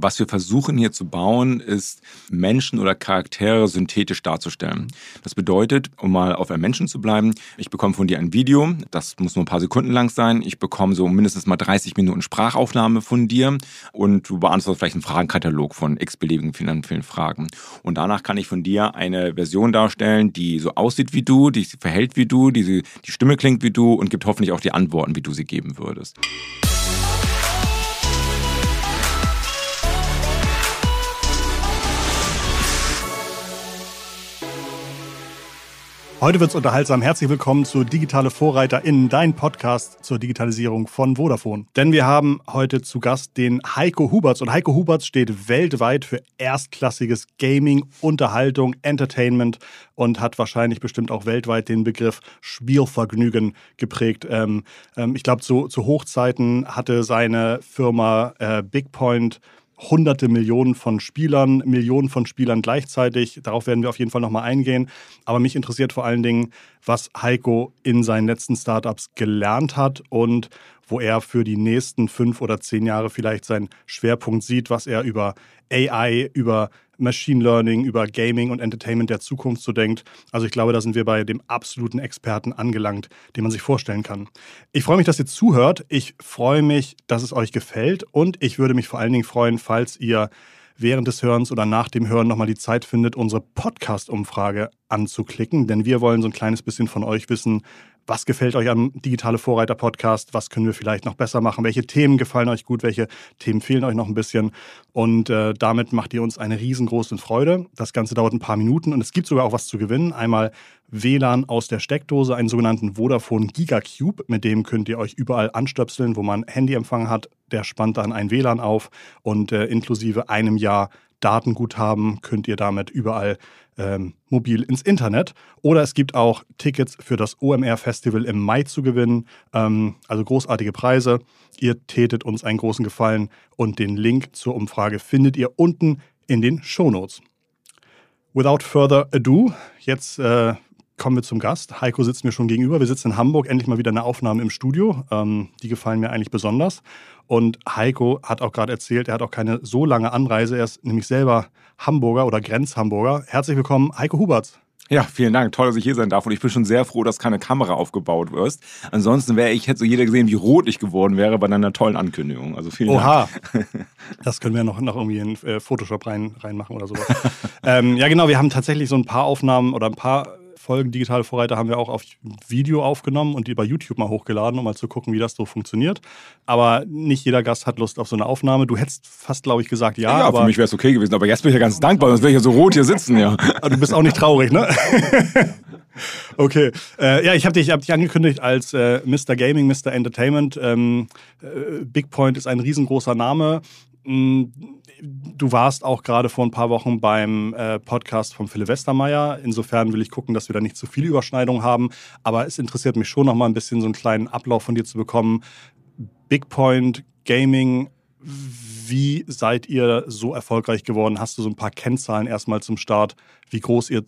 Was wir versuchen hier zu bauen, ist Menschen oder Charaktere synthetisch darzustellen. Das bedeutet, um mal auf einem Menschen zu bleiben, ich bekomme von dir ein Video, das muss nur ein paar Sekunden lang sein. Ich bekomme so mindestens mal 30 Minuten Sprachaufnahme von dir und du beantwortest vielleicht einen Fragenkatalog von x-beliebigen vielen, vielen Fragen. Und danach kann ich von dir eine Version darstellen, die so aussieht wie du, die sich verhält wie du, die, die Stimme klingt wie du und gibt hoffentlich auch die Antworten, wie du sie geben würdest. Heute wird es unterhaltsam. Herzlich willkommen zu Digitale Vorreiter in dein Podcast zur Digitalisierung von Vodafone. Denn wir haben heute zu Gast den Heiko Huberts. Und Heiko Huberts steht weltweit für erstklassiges Gaming, Unterhaltung, Entertainment und hat wahrscheinlich bestimmt auch weltweit den Begriff Spielvergnügen geprägt. Ähm, ähm, ich glaube, zu, zu, Hochzeiten hatte seine Firma äh, Bigpoint hunderte Millionen von Spielern, Millionen von Spielern gleichzeitig. Darauf werden wir auf jeden Fall nochmal eingehen. Aber mich interessiert vor allen Dingen, was Heiko in seinen letzten Startups gelernt hat und wo er für die nächsten fünf oder zehn Jahre vielleicht seinen Schwerpunkt sieht, was er über AI, über Machine Learning, über Gaming und Entertainment der Zukunft so denkt. Also ich glaube, da sind wir bei dem absoluten Experten angelangt, den man sich vorstellen kann. Ich freue mich, dass ihr zuhört. Ich freue mich, dass es euch gefällt und ich würde mich vor allen Dingen freuen, falls ihr während des Hörens oder nach dem Hören nochmal die Zeit findet, unsere Podcast-Umfrage anzuklicken, denn wir wollen so ein kleines bisschen von euch wissen, was gefällt euch am Digitale Vorreiter Podcast? Was können wir vielleicht noch besser machen? Welche Themen gefallen euch gut? Welche Themen fehlen euch noch ein bisschen? Und äh, damit macht ihr uns eine riesengroße Freude. Das Ganze dauert ein paar Minuten und es gibt sogar auch was zu gewinnen. Einmal WLAN aus der Steckdose, einen sogenannten Vodafone Gigacube. Mit dem könnt ihr euch überall anstöpseln, wo man Handyempfang hat. Der spannt dann ein WLAN auf und äh, inklusive einem Jahr Datenguthaben könnt ihr damit überall ähm, mobil ins Internet. Oder es gibt auch Tickets für das OMR-Festival im Mai zu gewinnen. Ähm, also großartige Preise. Ihr tätet uns einen großen Gefallen und den Link zur Umfrage findet ihr unten in den Shownotes. Without further ado, jetzt äh, kommen wir zum Gast. Heiko sitzt mir schon gegenüber. Wir sitzen in Hamburg, endlich mal wieder eine Aufnahme im Studio. Ähm, die gefallen mir eigentlich besonders. Und Heiko hat auch gerade erzählt, er hat auch keine so lange Anreise. Er ist nämlich selber Hamburger oder Grenzhamburger. Herzlich willkommen, Heiko Huberts. Ja, vielen Dank. Toll, dass ich hier sein darf. Und ich bin schon sehr froh, dass keine Kamera aufgebaut wirst. Ansonsten wäre ich, hätte so jeder gesehen, wie rot ich geworden wäre bei deiner tollen Ankündigung. Also vielen Oha. Dank. Das können wir noch, noch irgendwie in äh, Photoshop rein, reinmachen oder sowas. ähm, ja, genau. Wir haben tatsächlich so ein paar Aufnahmen oder ein paar Folgen Digitale Vorreiter haben wir auch auf Video aufgenommen und die bei YouTube mal hochgeladen, um mal zu gucken, wie das so funktioniert. Aber nicht jeder Gast hat Lust auf so eine Aufnahme. Du hättest fast, glaube ich, gesagt, ja. Ja, aber für mich wäre es okay gewesen. Aber jetzt bin ich ja ganz dankbar, sonst wäre ich ja so rot hier sitzen, ja. du bist auch nicht traurig, ne? Okay. Äh, ja, ich habe dich, hab dich angekündigt als äh, Mr. Gaming, Mr. Entertainment. Ähm, äh, Big Point ist ein riesengroßer Name. Mm, du warst auch gerade vor ein paar Wochen beim äh, Podcast von Philipp Westermeier. Insofern will ich gucken, dass wir da nicht zu viele Überschneidungen haben. Aber es interessiert mich schon noch mal ein bisschen so einen kleinen Ablauf von dir zu bekommen. Big Point Gaming, wie seid ihr so erfolgreich geworden? Hast du so ein paar Kennzahlen erstmal zum Start, wie groß ihr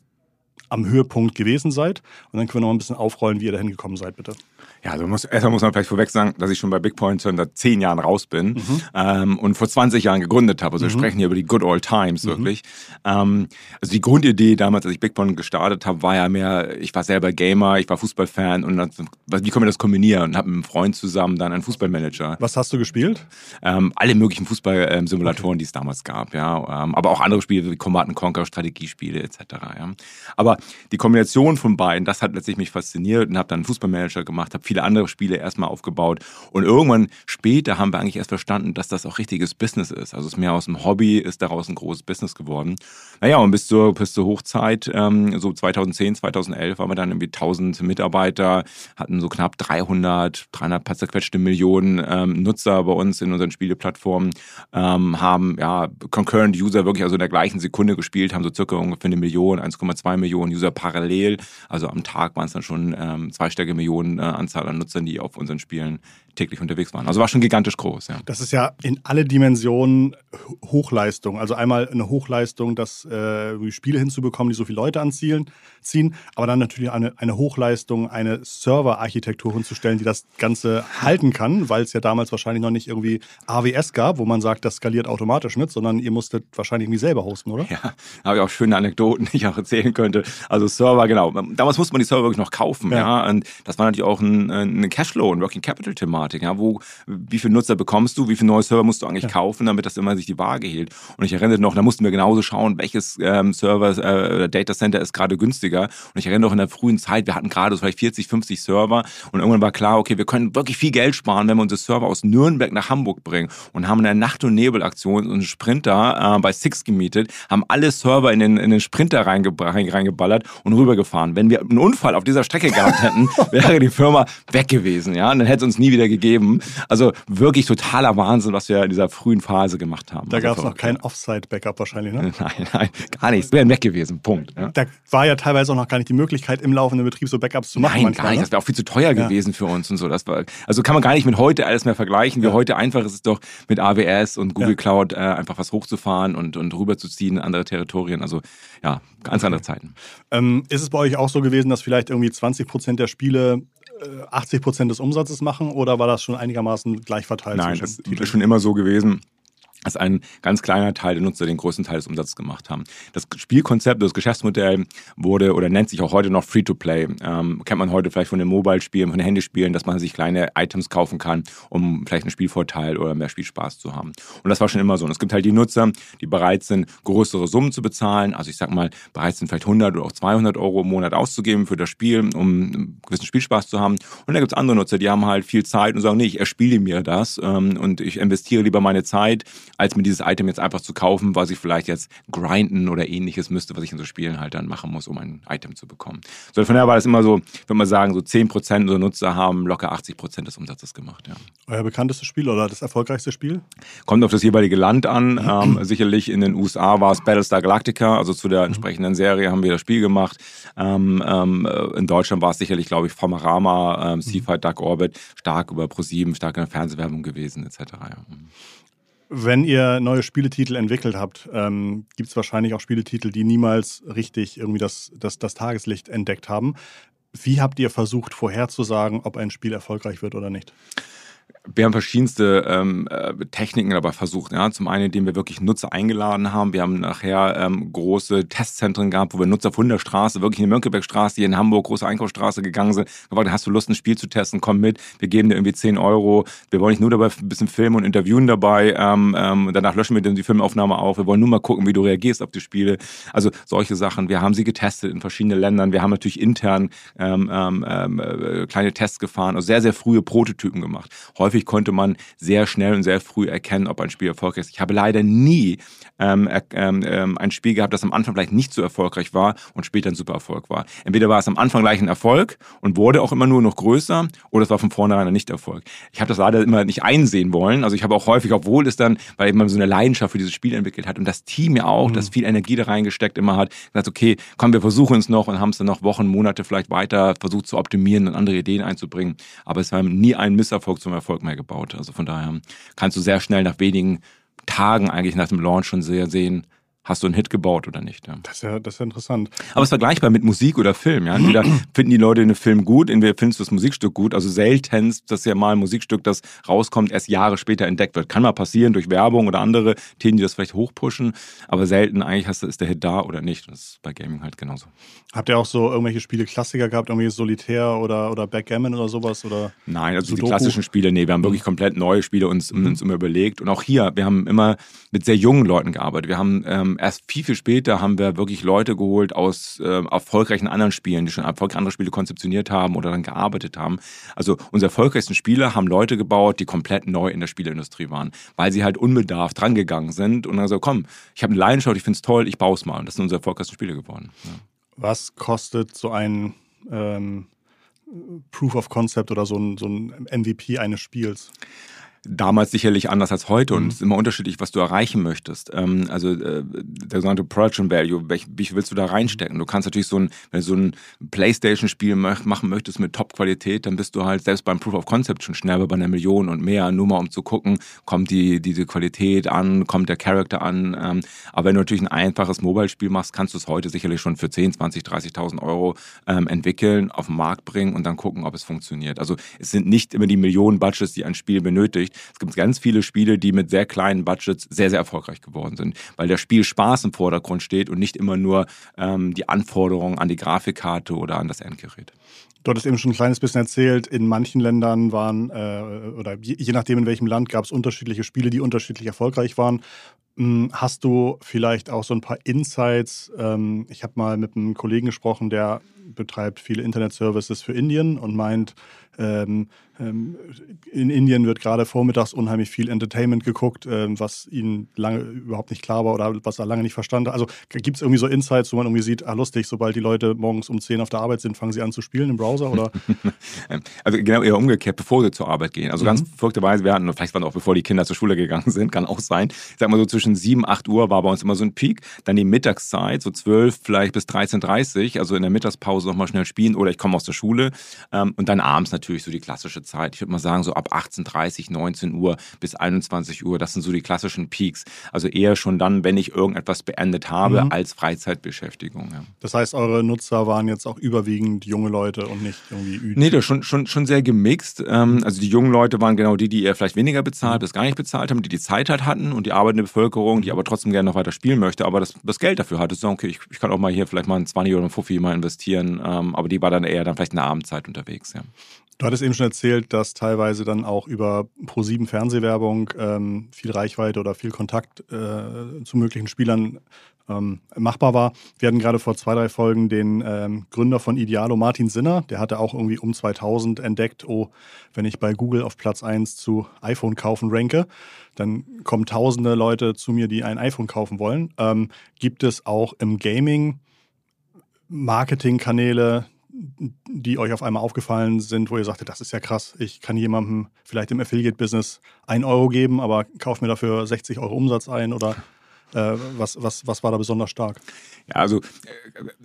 am Höhepunkt gewesen seid? Und dann können wir noch ein bisschen aufrollen, wie ihr dahin gekommen seid, bitte. Ja, also muss, erstmal muss man vielleicht vorweg sagen, dass ich schon bei Big Point seit zehn Jahren raus bin mhm. ähm, und vor 20 Jahren gegründet habe. Also mhm. wir sprechen hier über die good old times, mhm. wirklich. Ähm, also die Grundidee damals, als ich Big Point gestartet habe, war ja mehr, ich war selber Gamer, ich war Fußballfan und dann, wie können wir das kombinieren? Und habe mit einem Freund zusammen dann einen Fußballmanager. Was hast du gespielt? Ähm, alle möglichen Fußballsimulatoren, okay. die es damals gab, ja. Ähm, aber auch andere Spiele wie Command Conquer, Strategiespiele etc. Ja. Aber die Kombination von beiden, das hat letztlich mich fasziniert und habe dann einen Fußballmanager gemacht, habe viele andere Spiele erstmal aufgebaut. Und irgendwann später haben wir eigentlich erst verstanden, dass das auch richtiges Business ist. Also es ist mehr aus dem Hobby, ist daraus ein großes Business geworden. Naja, und bis zur, bis zur Hochzeit, ähm, so 2010, 2011, waren wir dann irgendwie 1000 Mitarbeiter, hatten so knapp 300, 300 paar zerquetschte Millionen ähm, Nutzer bei uns in unseren Spieleplattformen, ähm, haben ja Concurrent User wirklich also in der gleichen Sekunde gespielt, haben so circa ungefähr eine Million, 1,2 Millionen User parallel. Also am Tag waren es dann schon ähm, zweistellige Millionen äh, Anzahl an Nutzern, die auf unseren Spielen täglich unterwegs waren. Also war schon gigantisch groß. Ja. Das ist ja in alle Dimensionen Hochleistung. Also einmal eine Hochleistung, das äh, Spiele hinzubekommen, die so viele Leute anziehen, ziehen, aber dann natürlich eine, eine Hochleistung, eine Serverarchitektur hinzustellen, die das Ganze halten kann, weil es ja damals wahrscheinlich noch nicht irgendwie AWS gab, wo man sagt, das skaliert automatisch mit, sondern ihr musstet wahrscheinlich irgendwie selber hosten, oder? Ja, habe ich auch schöne Anekdoten, die ich auch erzählen könnte. Also Server, genau. Damals musste man die Server wirklich noch kaufen, ja. ja? Und das war natürlich auch ein, ein Cashflow, ein Working Capital Thematik, ja. Wo, wie viele Nutzer bekommst du, wie viele neue Server musst du eigentlich ja. kaufen, damit das immer sich die Waage hielt. Und ich erinnere noch, da mussten wir genauso schauen, welches ähm, Server äh, Data Center ist gerade günstiger. Und ich erinnere noch in der frühen Zeit, wir hatten gerade so vielleicht 40, 50 Server und irgendwann war klar, okay, wir können wirklich viel Geld sparen, wenn wir unsere Server aus Nürnberg nach Hamburg bringen und haben eine Nacht- und Nebelaktion einen Sprinter äh, bei Six gemietet, haben alle Server in den, in den Sprinter reinge reingeballert und rübergefahren. Wenn wir einen Unfall auf dieser Strecke gehabt hätten, wäre die Firma weg gewesen, ja, und dann hätte es uns nie wieder gegeben. Also wirklich totaler Wahnsinn, was wir in dieser frühen Phase gemacht haben. Da also gab es noch kein Offsite-Backup wahrscheinlich, ne? Nein, nein, gar nichts. Wir wären weg gewesen, Punkt. Ja. Da war ja teilweise auch noch gar nicht die Möglichkeit, im laufenden Betrieb so Backups zu machen. Nein, manchmal, gar nicht. Ne? Das wäre auch viel zu teuer ja. gewesen für uns und so. Das war, also kann man gar nicht mit heute alles mehr vergleichen. Wie ja. heute einfach ist es doch mit AWS und Google Cloud äh, einfach was hochzufahren und, und rüberzuziehen in andere Territorien. Also ja, ganz okay. andere Zeiten. Ähm, ist es bei euch auch so gewesen, dass vielleicht irgendwie 20 Prozent der Spiele 80 äh, Prozent des Umsatzes machen oder war das schon einigermaßen gleich verteilt? Nein, das ist schon immer so gewesen dass ein ganz kleiner Teil der Nutzer den größten Teil des Umsatzes gemacht haben. Das Spielkonzept, das Geschäftsmodell wurde oder nennt sich auch heute noch Free-to-Play. Ähm, kennt man heute vielleicht von den Mobile-Spielen, von den Handyspielen, dass man sich kleine Items kaufen kann, um vielleicht einen Spielvorteil oder mehr Spielspaß zu haben. Und das war schon immer so. Und es gibt halt die Nutzer, die bereit sind, größere Summen zu bezahlen. Also ich sag mal, bereit sind vielleicht 100 oder auch 200 Euro im Monat auszugeben für das Spiel, um einen gewissen Spielspaß zu haben. Und dann gibt es andere Nutzer, die haben halt viel Zeit und sagen, nee, ich erspiele mir das ähm, und ich investiere lieber meine Zeit als mir dieses Item jetzt einfach zu kaufen, was ich vielleicht jetzt grinden oder ähnliches müsste, was ich in so Spielen halt dann machen muss, um ein Item zu bekommen. So, von daher war das immer so, würde mal sagen, so 10% unserer Nutzer haben locker 80% des Umsatzes gemacht. Ja. Euer bekanntestes Spiel oder das erfolgreichste Spiel? Kommt auf das jeweilige Land an. ähm, sicherlich in den USA war es Battlestar Galactica, also zu der entsprechenden Serie haben wir das Spiel gemacht. Ähm, ähm, in Deutschland war es sicherlich, glaube ich, Famarama, ähm, Seafight Dark Orbit, stark über Pro7, stark in der Fernsehwerbung gewesen, etc. Ja. Wenn ihr neue Spieletitel entwickelt habt, ähm, gibt es wahrscheinlich auch Spieletitel, die niemals richtig irgendwie das, das, das Tageslicht entdeckt haben. Wie habt ihr versucht vorherzusagen, ob ein Spiel erfolgreich wird oder nicht? Wir haben verschiedenste ähm, äh, Techniken dabei versucht. Ja. Zum einen, indem wir wirklich Nutzer eingeladen haben. Wir haben nachher ähm, große Testzentren gehabt, wo wir Nutzer von der Straße, wirklich in die Mönckebergstraße, hier in Hamburg, große Einkaufsstraße gegangen sind. Gefragt, hast du Lust, ein Spiel zu testen? Komm mit. Wir geben dir irgendwie 10 Euro. Wir wollen nicht nur dabei ein bisschen filmen und interviewen dabei. Ähm, ähm, danach löschen wir dann die Filmaufnahme auf. Wir wollen nur mal gucken, wie du reagierst auf die Spiele. Also solche Sachen. Wir haben sie getestet in verschiedenen Ländern. Wir haben natürlich intern ähm, ähm, äh, kleine Tests gefahren, also sehr, sehr frühe Prototypen gemacht. Häufig häufig konnte man sehr schnell und sehr früh erkennen, ob ein Spiel erfolgreich ist. Ich habe leider nie ähm, ähm, ähm, ein Spiel gehabt, das am Anfang vielleicht nicht so erfolgreich war und später ein super Erfolg war. Entweder war es am Anfang gleich ein Erfolg und wurde auch immer nur noch größer oder es war von vornherein ein Nicht-Erfolg. Ich habe das leider immer nicht einsehen wollen. Also ich habe auch häufig, obwohl es dann, weil man so eine Leidenschaft für dieses Spiel entwickelt hat und das Team ja auch, mhm. das viel Energie da reingesteckt immer hat, gesagt, okay, komm, wir versuchen es noch und haben es dann noch Wochen, Monate vielleicht weiter versucht zu optimieren und andere Ideen einzubringen. Aber es war nie ein Misserfolg zum Erfolg mehr gebaut. Also von daher kannst du sehr schnell nach wenigen Tagen eigentlich nach dem Launch schon sehr sehen, hast du einen Hit gebaut oder nicht. Ja. Das, ist ja, das ist ja interessant. Aber es ist vergleichbar mit Musik oder Film. Ja? Entweder finden die Leute einen Film gut, entweder findest du das Musikstück gut. Also selten, dass ja mal ein Musikstück, das rauskommt, erst Jahre später entdeckt wird. Kann mal passieren durch Werbung oder andere Themen, die das vielleicht hochpushen. Aber selten eigentlich hast du, ist der Hit da oder nicht. Das ist bei Gaming halt genauso. Habt ihr auch so irgendwelche Spiele Klassiker gehabt, irgendwie Solitär oder, oder Backgammon oder sowas? Oder Nein, also Sudoku? die klassischen Spiele, nee, wir haben wirklich mhm. komplett neue Spiele uns, mhm. uns immer überlegt. Und auch hier, wir haben immer mit sehr jungen Leuten gearbeitet. Wir haben ähm, erst viel, viel später haben wir wirklich Leute geholt aus äh, erfolgreichen anderen Spielen, die schon erfolgreich andere Spiele konzeptioniert haben oder dann gearbeitet haben. Also unsere erfolgreichsten Spieler haben Leute gebaut, die komplett neu in der Spieleindustrie waren, weil sie halt unbedarft drangegangen sind und dann so, komm, ich habe eine Leidenschaft, ich finde es toll, ich baue es mal. Und das sind unsere erfolgreichsten Spiele geworden. Ja. Was kostet so ein ähm, Proof of Concept oder so ein, so ein MVP eines Spiels? Damals sicherlich anders als heute und mhm. es ist immer unterschiedlich, was du erreichen möchtest. Ähm, also äh, der sogenannte Production Value, welch, wie willst du da reinstecken? Du kannst natürlich so ein, wenn du so ein Playstation-Spiel machen möchtest mit Top-Qualität, dann bist du halt selbst beim Proof of Concept schon schnell bei einer Million und mehr, nur mal um zu gucken, kommt die diese Qualität an, kommt der Charakter an. Ähm, aber wenn du natürlich ein einfaches Mobile-Spiel machst, kannst du es heute sicherlich schon für 10, 20, 30.000 Euro ähm, entwickeln, auf den Markt bringen und dann gucken, ob es funktioniert. Also es sind nicht immer die Millionen Budgets, die ein Spiel benötigt, beschäftigt. Es gibt ganz viele Spiele, die mit sehr kleinen Budgets sehr, sehr erfolgreich geworden sind, weil der Spiel Spaß im Vordergrund steht und nicht immer nur ähm, die Anforderungen an die Grafikkarte oder an das Endgerät. Du hattest eben schon ein kleines bisschen erzählt, in manchen Ländern waren, äh, oder je, nachdem in welchem Land, gab es unterschiedliche Spiele, die unterschiedlich erfolgreich waren. Hm, hast du vielleicht auch so ein paar Insights? Ähm, ich habe mal mit einem Kollegen gesprochen, der betreibt viele Internet-Services für Indien und meint, ähm, ähm, in Indien wird gerade vormittags unheimlich viel Entertainment geguckt, ähm, was ihnen lange überhaupt nicht klar war oder was er lange nicht verstanden hat. Also gibt es irgendwie so Insights, wo man irgendwie sieht, ah lustig, sobald die Leute morgens um 10 auf der Arbeit sind, fangen sie an zu spielen im Browser oder? also genau eher umgekehrt, bevor sie zur Arbeit gehen. Also mhm. ganz verrückterweise, wir hatten, vielleicht waren auch bevor die Kinder zur Schule gegangen sind, kann auch sein. Ich sag mal so zwischen 7, 8 Uhr war bei uns immer so ein Peak. Dann die Mittagszeit, so 12 vielleicht bis 13.30 also in der Mittagspause nochmal schnell spielen oder ich komme aus der Schule ähm, und dann abends natürlich natürlich so die klassische Zeit. Ich würde mal sagen, so ab 18.30, 19 Uhr bis 21 Uhr, das sind so die klassischen Peaks. Also eher schon dann, wenn ich irgendetwas beendet habe, mhm. als Freizeitbeschäftigung. Ja. Das heißt, eure Nutzer waren jetzt auch überwiegend junge Leute und nicht irgendwie üblich? Nee, das schon, schon, schon sehr gemixt. Ähm, also die jungen Leute waren genau die, die eher vielleicht weniger bezahlt, bis gar nicht bezahlt haben, die die Zeit halt hatten und die arbeitende Bevölkerung, die aber trotzdem gerne noch weiter spielen möchte, aber das, das Geld dafür hatte. So, okay, ich, ich kann auch mal hier vielleicht mal ein 20 oder ein Fuffi mal investieren, ähm, aber die war dann eher dann vielleicht in der Abendzeit unterwegs. Ja. Du hattest eben schon erzählt, dass teilweise dann auch über Pro7 Fernsehwerbung ähm, viel Reichweite oder viel Kontakt äh, zu möglichen Spielern ähm, machbar war. Wir hatten gerade vor zwei, drei Folgen den ähm, Gründer von Idealo, Martin Sinner. Der hatte auch irgendwie um 2000 entdeckt, oh, wenn ich bei Google auf Platz 1 zu iPhone kaufen ranke, dann kommen tausende Leute zu mir, die ein iPhone kaufen wollen. Ähm, gibt es auch im Gaming Marketingkanäle, die euch auf einmal aufgefallen sind, wo ihr sagtet, das ist ja krass, ich kann jemandem vielleicht im Affiliate-Business 1 Euro geben, aber kaufe mir dafür 60 Euro Umsatz ein oder was, was, was war da besonders stark? Ja, also äh,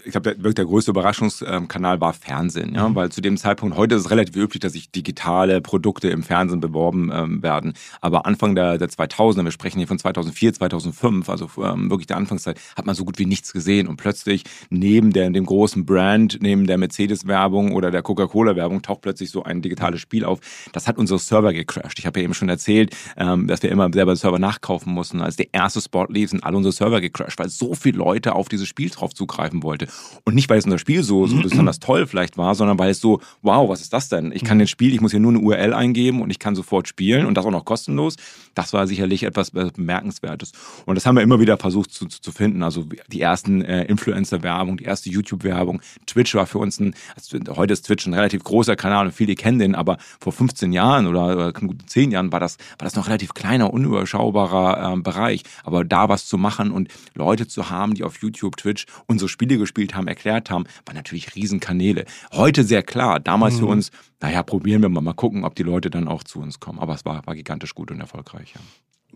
ich glaube, der, der größte Überraschungskanal war Fernsehen, ja, mhm. weil zu dem Zeitpunkt, heute ist es relativ üblich, dass sich digitale Produkte im Fernsehen beworben ähm, werden, aber Anfang der, der 2000er, wir sprechen hier von 2004, 2005, also ähm, wirklich der Anfangszeit, hat man so gut wie nichts gesehen und plötzlich neben der, dem großen Brand, neben der Mercedes-Werbung oder der Coca-Cola-Werbung taucht plötzlich so ein digitales Spiel auf. Das hat unsere Server gecrashed. Ich habe ja eben schon erzählt, ähm, dass wir immer selber Server nachkaufen mussten. Als der erste Spot lief, sind alle unsere Server gecrashed, weil so viele Leute auf dieses Spiel drauf zugreifen wollte. Und nicht, weil es unser Spiel so, so besonders toll vielleicht war, sondern weil es so, wow, was ist das denn? Ich kann mhm. den Spiel, ich muss hier nur eine URL eingeben und ich kann sofort spielen und das auch noch kostenlos. Das war sicherlich etwas Bemerkenswertes. Und das haben wir immer wieder versucht zu, zu, finden. Also die ersten äh, Influencer-Werbung, die erste YouTube-Werbung. Twitch war für uns ein, also heute ist Twitch ein relativ großer Kanal und viele kennen den, aber vor 15 Jahren oder, oder 10 Jahren war das, war das noch relativ kleiner, unüberschaubarer äh, Bereich. Aber da zu machen und Leute zu haben, die auf YouTube, Twitch unsere Spiele gespielt haben, erklärt haben, waren natürlich Riesenkanäle. Heute sehr klar, damals mhm. für uns, naja, probieren wir mal, mal gucken, ob die Leute dann auch zu uns kommen. Aber es war, war gigantisch gut und erfolgreich. Ja.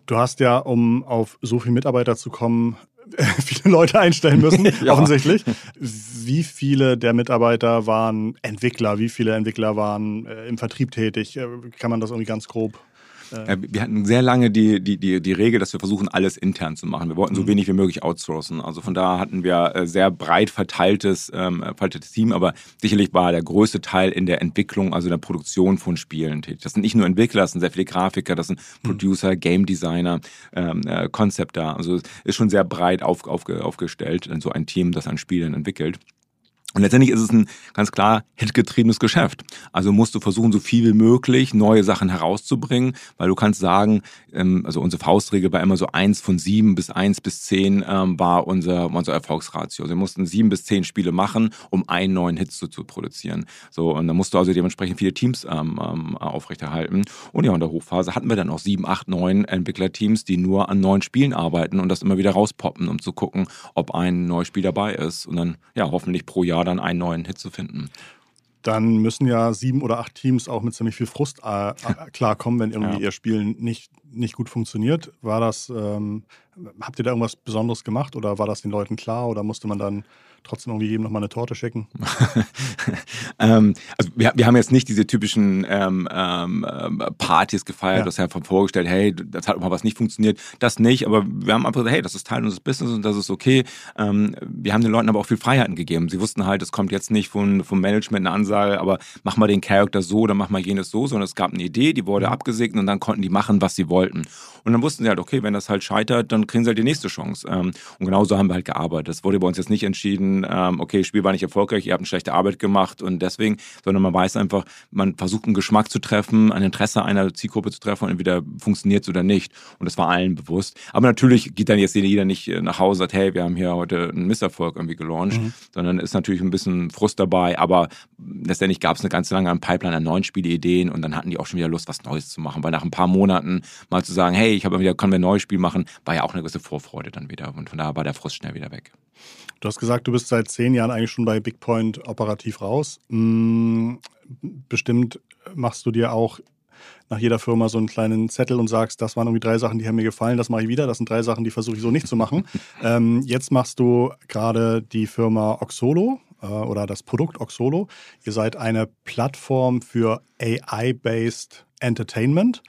Du hast ja, um auf so viele Mitarbeiter zu kommen, viele Leute einstellen müssen, ja. offensichtlich. Wie viele der Mitarbeiter waren Entwickler? Wie viele Entwickler waren äh, im Vertrieb tätig? Äh, kann man das irgendwie ganz grob äh, wir hatten sehr lange die, die, die, die Regel, dass wir versuchen, alles intern zu machen. Wir wollten so mhm. wenig wie möglich outsourcen. Also von da hatten wir äh, sehr breit verteiltes, ähm, verteiltes Team, aber sicherlich war der größte Teil in der Entwicklung, also in der Produktion von Spielen tätig. Das sind nicht nur Entwickler, das sind sehr viele Grafiker, das sind mhm. Producer, Game Designer, ähm, äh, Concepter. Also ist schon sehr breit auf, aufge, aufgestellt, so ein Team, das an Spielen entwickelt. Und letztendlich ist es ein ganz klar hitgetriebenes Geschäft. Also musst du versuchen, so viel wie möglich neue Sachen herauszubringen, weil du kannst sagen, ähm, also unsere Faustregel war immer so eins von sieben bis eins bis zehn ähm, war unser, unser Erfolgsratio. Also wir mussten sieben bis zehn Spiele machen, um einen neuen Hit zu, zu produzieren. So, und dann musst du also dementsprechend viele Teams ähm, ähm, aufrechterhalten. Und ja, in der Hochphase hatten wir dann auch sieben, acht, neun Entwicklerteams, die nur an neuen Spielen arbeiten und das immer wieder rauspoppen, um zu gucken, ob ein neues Spiel dabei ist. Und dann, ja, hoffentlich pro Jahr Jahr dann einen neuen Hit zu finden. dann müssen ja sieben oder acht Teams auch mit ziemlich viel Frust äh, äh klarkommen, wenn irgendwie ja. ihr Spiel nicht, nicht gut funktioniert. War das, ähm, habt ihr da irgendwas Besonderes gemacht oder war das den Leuten klar oder musste man dann trotzdem irgendwie jedem nochmal eine Torte schicken? ähm, also wir, wir haben jetzt nicht diese typischen ähm, ähm, Partys gefeiert, ja. das haben vorgestellt, hey, das hat mal was nicht funktioniert, das nicht, aber wir haben einfach gesagt, hey, das ist Teil unseres Business und das ist okay. Ähm, wir haben den Leuten aber auch viel Freiheiten gegeben. Sie wussten halt, es kommt jetzt nicht von, vom Management eine Ansage, aber mach mal den Charakter so oder mach mal jenes so, sondern es gab eine Idee, die wurde mhm. abgesegnet und dann konnten die machen, was sie wollten. Und dann wussten sie halt, okay, wenn das halt scheitert, dann kriegen sie halt die nächste Chance. Ähm, und genauso haben wir halt gearbeitet. Das wurde bei uns jetzt nicht entschieden, ähm, okay, Spiel war nicht erfolgreich, ihr habt eine schlechte Arbeit gemacht und deswegen, sondern man weiß einfach, man versucht einen Geschmack zu treffen, ein Interesse einer Zielgruppe zu treffen und entweder funktioniert es oder nicht. Und das war allen bewusst. Aber natürlich geht dann jetzt jeder nicht äh, nach Hause und sagt, hey, wir haben hier heute einen Misserfolg irgendwie gelauncht, mhm. sondern ist natürlich ein bisschen Frust dabei. Aber letztendlich gab es eine ganz lange Pipeline an neuen Spieleideen und dann hatten die auch schon wieder Lust, was Neues zu machen. Weil nach ein paar Monaten mal zu sagen, hey, ich habe wieder, können wir ein neues Spiel machen, war ja auch eine gewisse Vorfreude dann wieder. Und von daher war der Frust schnell wieder weg. Du hast gesagt, du bist seit zehn Jahren eigentlich schon bei BigPoint operativ raus. Hm, bestimmt machst du dir auch nach jeder Firma so einen kleinen Zettel und sagst, das waren irgendwie drei Sachen, die haben mir gefallen, das mache ich wieder. Das sind drei Sachen, die versuche ich so nicht zu machen. ähm, jetzt machst du gerade die Firma Oxolo äh, oder das Produkt Oxolo. Ihr seid eine Plattform für AI-based Entertainment.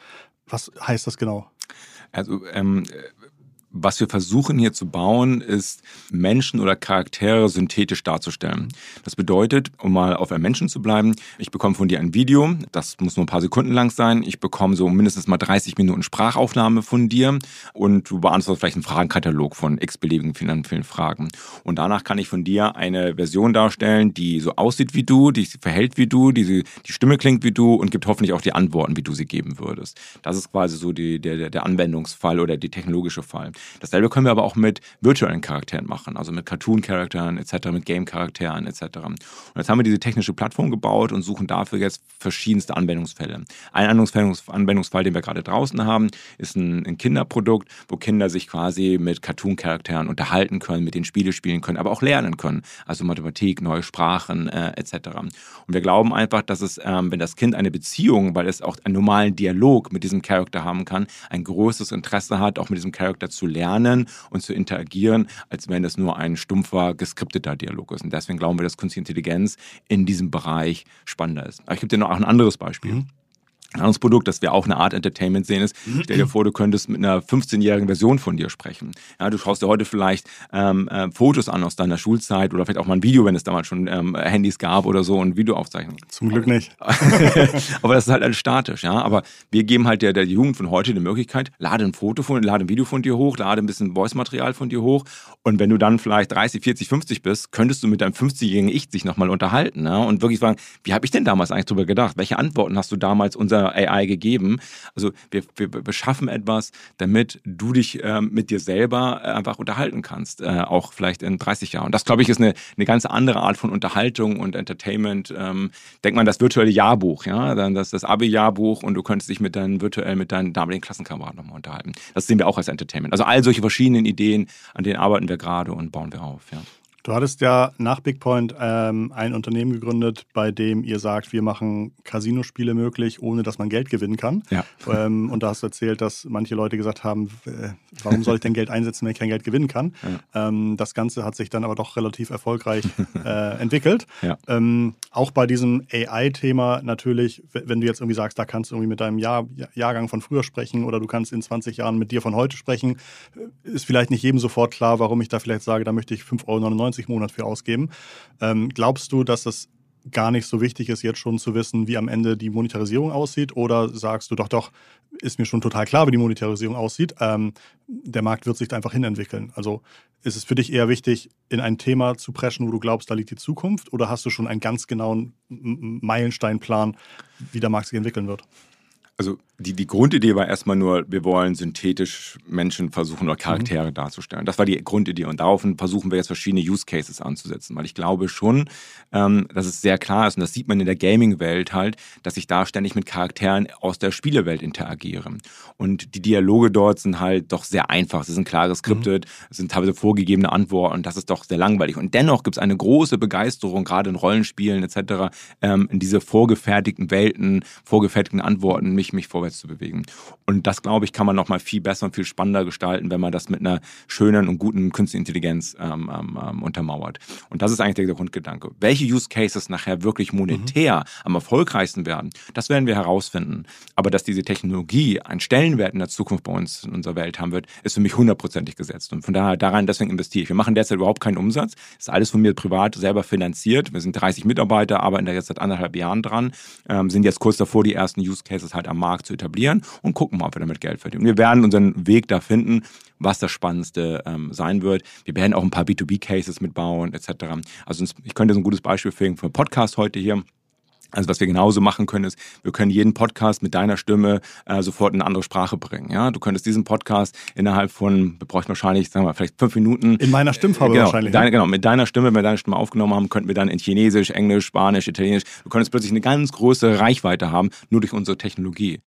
Was heißt das genau? Also ähm, was wir versuchen hier zu bauen, ist Menschen oder Charaktere synthetisch darzustellen. Das bedeutet, um mal auf einem Menschen zu bleiben, ich bekomme von dir ein Video, das muss nur ein paar Sekunden lang sein, ich bekomme so mindestens mal 30 Minuten Sprachaufnahme von dir und du beantwortest vielleicht einen Fragenkatalog von x-beliebigen vielen, vielen Fragen. Und danach kann ich von dir eine Version darstellen, die so aussieht wie du, die sich verhält wie du, die, die Stimme klingt wie du und gibt hoffentlich auch die Antworten, wie du sie geben würdest. Das ist quasi so die, der, der Anwendungsfall oder die technologische Fall. Dasselbe können wir aber auch mit virtuellen Charakteren machen, also mit Cartoon-Charakteren etc., mit Game-Charakteren etc. Und jetzt haben wir diese technische Plattform gebaut und suchen dafür jetzt verschiedenste Anwendungsfälle. Ein Anwendungsfall, den wir gerade draußen haben, ist ein, Kinderprodukt, wo Kinder sich quasi mit Cartoon-Charakteren unterhalten können, mit den Spiele spielen können, aber auch lernen können, also Mathematik, neue Sprachen äh, etc. Und wir glauben einfach, dass es, ähm, wenn das Kind eine Beziehung, weil es auch einen normalen Dialog mit diesem Charakter haben kann, ein größeres Interesse hat, auch mit diesem Charakter zu lernen und zu interagieren, als wenn es nur ein stumpfer, geskripteter Dialog ist. Und deswegen glauben wir, dass Künstliche Intelligenz in diesem Bereich spannender ist. Aber ich gebe dir noch ein anderes Beispiel. Mhm. Ein anderes Produkt, das wir auch eine Art Entertainment sehen, ist, stell dir vor, du könntest mit einer 15-jährigen Version von dir sprechen. Ja, du schaust dir heute vielleicht ähm, äh, Fotos an aus deiner Schulzeit oder vielleicht auch mal ein Video, wenn es damals schon ähm, Handys gab oder so und Videoaufzeichnung. Zum Glück nicht. Aber das ist halt alles statisch, ja. Aber wir geben halt der, der Jugend von heute die Möglichkeit, lade ein Foto von, lade ein Video von dir hoch, lade ein bisschen Voice-Material von dir hoch und wenn du dann vielleicht 30, 40, 50 bist, könntest du mit deinem 50-jährigen Ich sich nochmal unterhalten ne? und wirklich fragen, wie habe ich denn damals eigentlich drüber gedacht? Welche Antworten hast du damals unser AI gegeben. Also wir, wir beschaffen etwas, damit du dich ähm, mit dir selber äh, einfach unterhalten kannst, äh, auch vielleicht in 30 Jahren. Das, glaube ich, ist eine, eine ganz andere Art von Unterhaltung und Entertainment. Ähm, denkt man das virtuelle Jahrbuch, ja, dann das, das Abi-Jahrbuch und du könntest dich mit deinen virtuell mit deinen damaligen Klassenkameraden nochmal unterhalten. Das sehen wir auch als Entertainment. Also all solche verschiedenen Ideen, an denen arbeiten wir gerade und bauen wir auf. Ja. Du hattest ja nach Bigpoint ähm, ein Unternehmen gegründet, bei dem ihr sagt, wir machen Casinospiele möglich, ohne dass man Geld gewinnen kann. Ja. Ähm, und da hast du erzählt, dass manche Leute gesagt haben, äh, warum soll ich denn Geld einsetzen, wenn ich kein Geld gewinnen kann? Ja. Ähm, das Ganze hat sich dann aber doch relativ erfolgreich äh, entwickelt. Ja. Ähm, auch bei diesem AI-Thema natürlich, wenn du jetzt irgendwie sagst, da kannst du irgendwie mit deinem Jahr, Jahrgang von früher sprechen oder du kannst in 20 Jahren mit dir von heute sprechen, äh, ist vielleicht nicht jedem sofort klar, warum ich da vielleicht sage, da möchte ich 5,99 Euro 90 Monat für ausgeben. Ähm, glaubst du, dass es gar nicht so wichtig ist, jetzt schon zu wissen, wie am Ende die Monetarisierung aussieht? Oder sagst du doch, doch, ist mir schon total klar, wie die Monetarisierung aussieht. Ähm, der Markt wird sich da einfach hinentwickeln. Also ist es für dich eher wichtig, in ein Thema zu preschen, wo du glaubst, da liegt die Zukunft? Oder hast du schon einen ganz genauen Meilensteinplan, wie der Markt sich entwickeln wird? Also die, die Grundidee war erstmal nur, wir wollen synthetisch Menschen versuchen oder Charaktere mhm. darzustellen. Das war die Grundidee und darauf versuchen wir jetzt verschiedene Use Cases anzusetzen, weil ich glaube schon, ähm, dass es sehr klar ist und das sieht man in der Gaming-Welt halt, dass ich da ständig mit Charakteren aus der Spielewelt interagiere. Und die Dialoge dort sind halt doch sehr einfach. Sie sind klar geskriptet, mhm. es sind teilweise vorgegebene Antworten und das ist doch sehr langweilig. Und dennoch gibt es eine große Begeisterung, gerade in Rollenspielen etc., ähm, in diese vorgefertigten Welten, vorgefertigten Antworten, mich, mich vorwärts zu bewegen. Und das, glaube ich, kann man nochmal viel besser und viel spannender gestalten, wenn man das mit einer schönen und guten künstlichen Intelligenz ähm, ähm, ähm untermauert. Und das ist eigentlich der Grundgedanke. Welche Use Cases nachher wirklich monetär mhm. am erfolgreichsten werden, das werden wir herausfinden. Aber dass diese Technologie einen Stellenwert in der Zukunft bei uns in unserer Welt haben wird, ist für mich hundertprozentig gesetzt. Und von daher daran deswegen investiere ich. Wir machen derzeit überhaupt keinen Umsatz. Das ist alles von mir privat selber finanziert. Wir sind 30 Mitarbeiter, arbeiten da jetzt seit anderthalb Jahren dran, ähm, sind jetzt kurz davor, die ersten Use Cases halt am Markt zu etablieren und gucken mal, ob wir damit Geld verdienen. Wir werden unseren Weg da finden, was das Spannendste ähm, sein wird. Wir werden auch ein paar B2B-Cases mitbauen, etc. Also ich könnte so ein gutes Beispiel für einen Podcast heute hier. Also was wir genauso machen können, ist, wir können jeden Podcast mit deiner Stimme äh, sofort in eine andere Sprache bringen. Ja, du könntest diesen Podcast innerhalb von, wir bräuchten wahrscheinlich, sagen wir mal, vielleicht fünf Minuten. In meiner Stimmfarbe äh, genau, wahrscheinlich. Deine, genau, mit deiner Stimme, wenn wir deine Stimme aufgenommen haben, könnten wir dann in Chinesisch, Englisch, Spanisch, Italienisch, du könntest plötzlich eine ganz große Reichweite haben, nur durch unsere Technologie.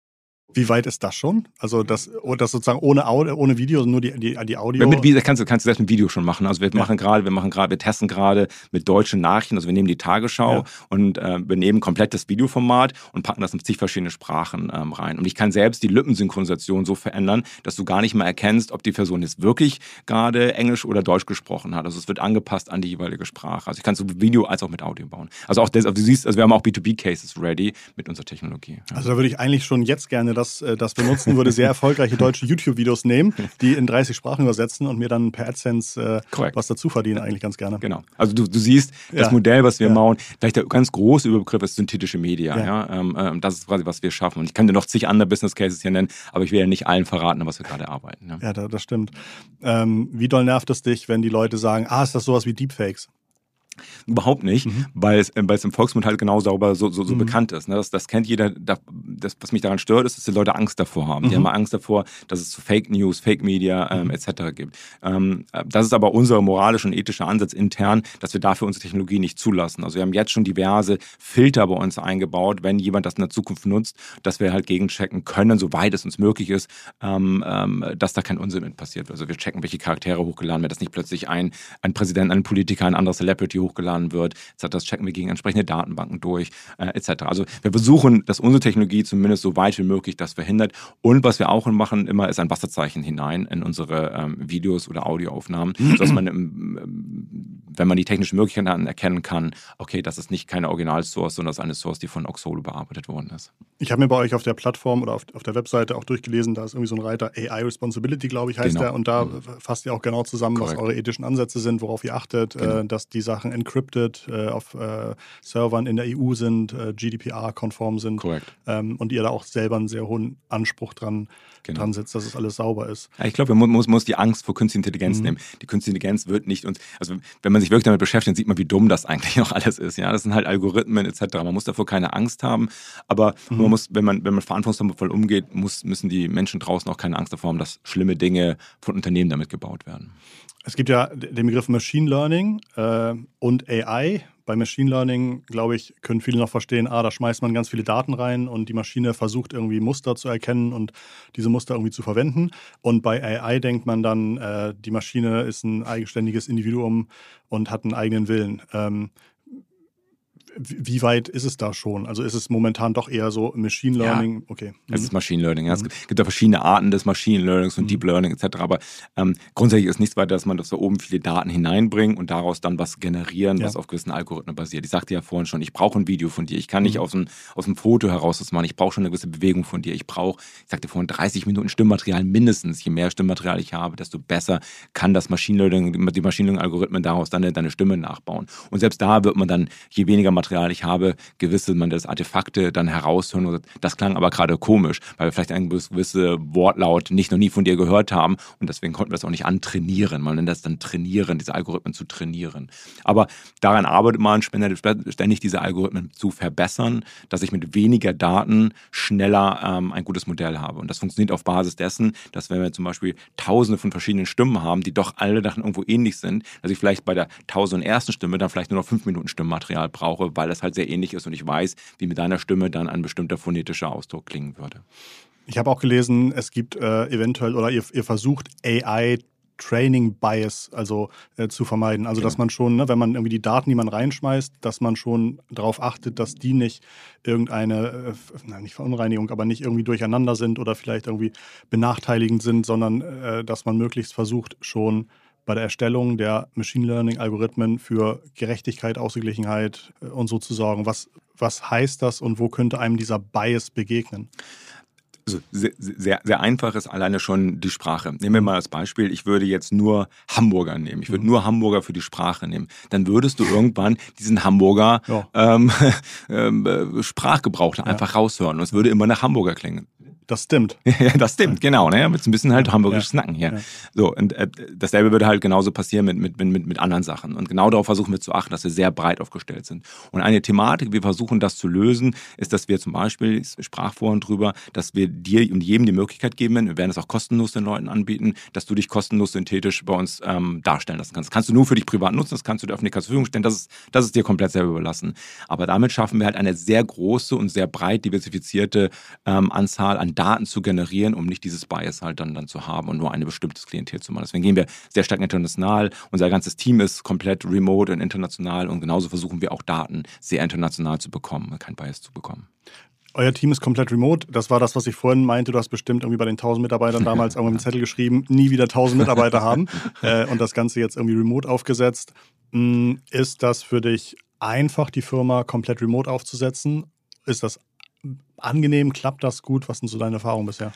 Wie weit ist das schon? Also das, das sozusagen ohne Audio, ohne Video, nur die, die, die Audio. Mit, mit, kannst, du, kannst du selbst mit Video schon machen. Also wir ja. machen gerade, wir machen gerade, wir testen gerade mit deutschen Nachrichten. Also wir nehmen die Tagesschau ja. und äh, wir nehmen komplett das Videoformat und packen das in zig verschiedene Sprachen ähm, rein. Und ich kann selbst die Lippensynchronisation so verändern, dass du gar nicht mehr erkennst, ob die Person jetzt wirklich gerade Englisch oder Deutsch gesprochen hat. Also es wird angepasst an die jeweilige Sprache. Also ich kann so Video als auch mit Audio bauen. Also auch das, also du siehst, also wir haben auch B2B-Cases ready mit unserer Technologie. Ja. Also da würde ich eigentlich schon jetzt gerne das, äh, das benutzen, würde sehr erfolgreiche deutsche YouTube-Videos nehmen, die in 30 Sprachen übersetzen und mir dann per AdSense äh, was dazu verdienen, eigentlich ganz gerne. Genau. Also du, du siehst, das ja. Modell, was wir ja. bauen, vielleicht der ganz große Überbegriff ist synthetische Media. Ja. ja? Ähm, ähm, das ist quasi, was wir schaffen. Und ich kann dir noch zig andere Business Cases hier nennen, aber ich will ja nicht allen verraten, was wir gerade arbeiten. Ja, ja das stimmt. Ähm, wie doll nervt es dich, wenn die Leute sagen, ah, ist das sowas wie Deepfakes? Überhaupt nicht, mhm. weil, es, weil es im Volksmund halt genau darüber so, so, so mhm. bekannt ist. Ne? Das, das kennt jeder. Das, was mich daran stört, ist, dass die Leute Angst davor haben. Mhm. Die haben Angst davor, dass es zu Fake News, Fake Media ähm, mhm. etc. gibt. Ähm, das ist aber unser moralischer und ethischer Ansatz intern, dass wir dafür unsere Technologie nicht zulassen. Also wir haben jetzt schon diverse Filter bei uns eingebaut, wenn jemand das in der Zukunft nutzt, dass wir halt gegenchecken können, soweit es uns möglich ist, ähm, ähm, dass da kein Unsinn mit passiert. Also wir checken, welche Charaktere hochgeladen werden, dass nicht plötzlich ein, ein Präsident, ein Politiker, ein anderer Celebrity hochgeladen hochgeladen wird. Das checken wir gegen entsprechende Datenbanken durch, äh, etc. Also wir versuchen, dass unsere Technologie zumindest so weit wie möglich das verhindert. Und was wir auch machen immer, ist ein Wasserzeichen hinein in unsere ähm, Videos oder Audioaufnahmen, sodass man, ähm, wenn man die technischen Möglichkeiten erkennen kann, okay, das ist nicht keine Originalsource, sondern das ist eine Source, die von Oxolo bearbeitet worden ist. Ich habe mir bei euch auf der Plattform oder auf, auf der Webseite auch durchgelesen, da ist irgendwie so ein Reiter AI Responsibility, glaube ich, heißt genau. der. Und da mhm. fasst ihr auch genau zusammen, Correct. was eure ethischen Ansätze sind, worauf ihr achtet, genau. äh, dass die Sachen encrypted äh, auf äh, Servern in der EU sind, äh, GDPR-konform sind. Korrekt. Ähm, und ihr da auch selber einen sehr hohen Anspruch dran, genau. dran setzt, dass es alles sauber ist. Ja, ich glaube, man muss, muss die Angst vor künstlicher Intelligenz mhm. nehmen. Die künstliche Intelligenz wird nicht uns, also wenn man sich wirklich damit beschäftigt, dann sieht man, wie dumm das eigentlich noch alles ist. Ja, das sind halt Algorithmen etc. Man muss davor keine Angst haben, aber mhm. man muss, wenn man, wenn man verantwortungsvoll umgeht, muss, müssen die Menschen draußen auch keine Angst davor haben, dass schlimme Dinge von Unternehmen damit gebaut werden. Es gibt ja den Begriff Machine Learning äh, und AI. Bei Machine Learning, glaube ich, können viele noch verstehen, ah, da schmeißt man ganz viele Daten rein und die Maschine versucht irgendwie Muster zu erkennen und diese Muster irgendwie zu verwenden. Und bei AI denkt man dann, äh, die Maschine ist ein eigenständiges Individuum und hat einen eigenen Willen. Ähm, wie weit ist es da schon? Also ist es momentan doch eher so Machine Learning? Ja, okay. Mhm. Es ist Machine Learning. Ja. Es mhm. gibt ja verschiedene Arten des Machine Learnings und mhm. Deep Learning etc. Aber ähm, grundsätzlich ist nichts weiter, dass man das da oben viele Daten hineinbringt und daraus dann was generieren, ja. was auf gewissen Algorithmen basiert. Ich sagte ja vorhin schon, ich brauche ein Video von dir. Ich kann nicht mhm. aus, einem, aus einem Foto heraus das machen. Ich brauche schon eine gewisse Bewegung von dir. Ich brauche, ich sagte vorhin, 30 Minuten Stimmmaterial mindestens. Je mehr Stimmmaterial ich habe, desto besser kann das Machine Learning, die Machine Learning Algorithmen daraus dann deine Stimme nachbauen. Und selbst da wird man dann, je weniger Bildermaterial, ich habe gewisse man das Artefakte dann heraushören. Das klang aber gerade komisch, weil wir vielleicht ein gewisse Wortlaut nicht noch nie von dir gehört haben und deswegen konnten wir es auch nicht antrainieren. Man nennt das dann trainieren, diese Algorithmen zu trainieren. Aber daran arbeitet man ständig, diese Algorithmen zu verbessern, dass ich mit weniger Daten schneller ähm, ein gutes Modell habe. Und das funktioniert auf Basis dessen, dass wenn wir zum Beispiel tausende von verschiedenen Stimmen haben, die doch alle dann irgendwo ähnlich sind, dass ich vielleicht bei der tausend ersten Stimme dann vielleicht nur noch fünf Minuten Stimmmaterial brauche, weil das halt sehr ähnlich ist und ich weiß, wie mit deiner Stimme dann ein bestimmter phonetischer Ausdruck klingen würde. Ich habe auch gelesen, es gibt äh, eventuell oder ihr, ihr versucht AI Training Bias also äh, zu vermeiden. Also genau. dass man schon, ne, wenn man irgendwie die Daten, die man reinschmeißt, dass man schon darauf achtet, dass die nicht irgendeine, äh, nein, nicht Verunreinigung, aber nicht irgendwie durcheinander sind oder vielleicht irgendwie benachteiligend sind, sondern äh, dass man möglichst versucht, schon bei der Erstellung der Machine Learning-Algorithmen für Gerechtigkeit, Ausgeglichenheit äh, und so zu sorgen. Was, was heißt das und wo könnte einem dieser Bias begegnen? Also sehr, sehr, sehr einfach ist alleine schon die Sprache. Nehmen wir mal als Beispiel, ich würde jetzt nur Hamburger nehmen. Ich würde mhm. nur Hamburger für die Sprache nehmen. Dann würdest du irgendwann diesen Hamburger ja. ähm, äh, Sprachgebrauch einfach ja. raushören und es würde immer nach Hamburger klingen. Das stimmt. ja, das stimmt, genau. Ne? Mit so ein bisschen halt hamburgisches. Nacken hier. So, und äh, dasselbe würde halt genauso passieren mit, mit, mit, mit anderen Sachen. Und genau darauf versuchen wir zu achten, dass wir sehr breit aufgestellt sind. Und eine Thematik, wir versuchen das zu lösen, ist, dass wir zum Beispiel, ich sprach vorhin drüber, dass wir dir und jedem die Möglichkeit geben, wir werden es auch kostenlos den Leuten anbieten, dass du dich kostenlos synthetisch bei uns ähm, darstellen lassen kannst. Das kannst du nur für dich privat nutzen, das kannst du der Öffentlichkeit zur Verfügung stellen, das ist, das ist dir komplett selber überlassen. Aber damit schaffen wir halt eine sehr große und sehr breit diversifizierte ähm, Anzahl an Daten zu generieren, um nicht dieses Bias halt dann, dann zu haben und nur ein bestimmtes Klientel zu machen. Deswegen gehen wir sehr stark international. Unser ganzes Team ist komplett remote und international und genauso versuchen wir auch Daten sehr international zu bekommen, kein Bias zu bekommen. Euer Team ist komplett remote. Das war das, was ich vorhin meinte. Du hast bestimmt irgendwie bei den 1000 Mitarbeitern damals irgendwann einen Zettel geschrieben, nie wieder 1000 Mitarbeiter haben äh, und das Ganze jetzt irgendwie remote aufgesetzt. Hm, ist das für dich einfach, die Firma komplett remote aufzusetzen? Ist das angenehm? Klappt das gut? Was sind so deine Erfahrungen bisher?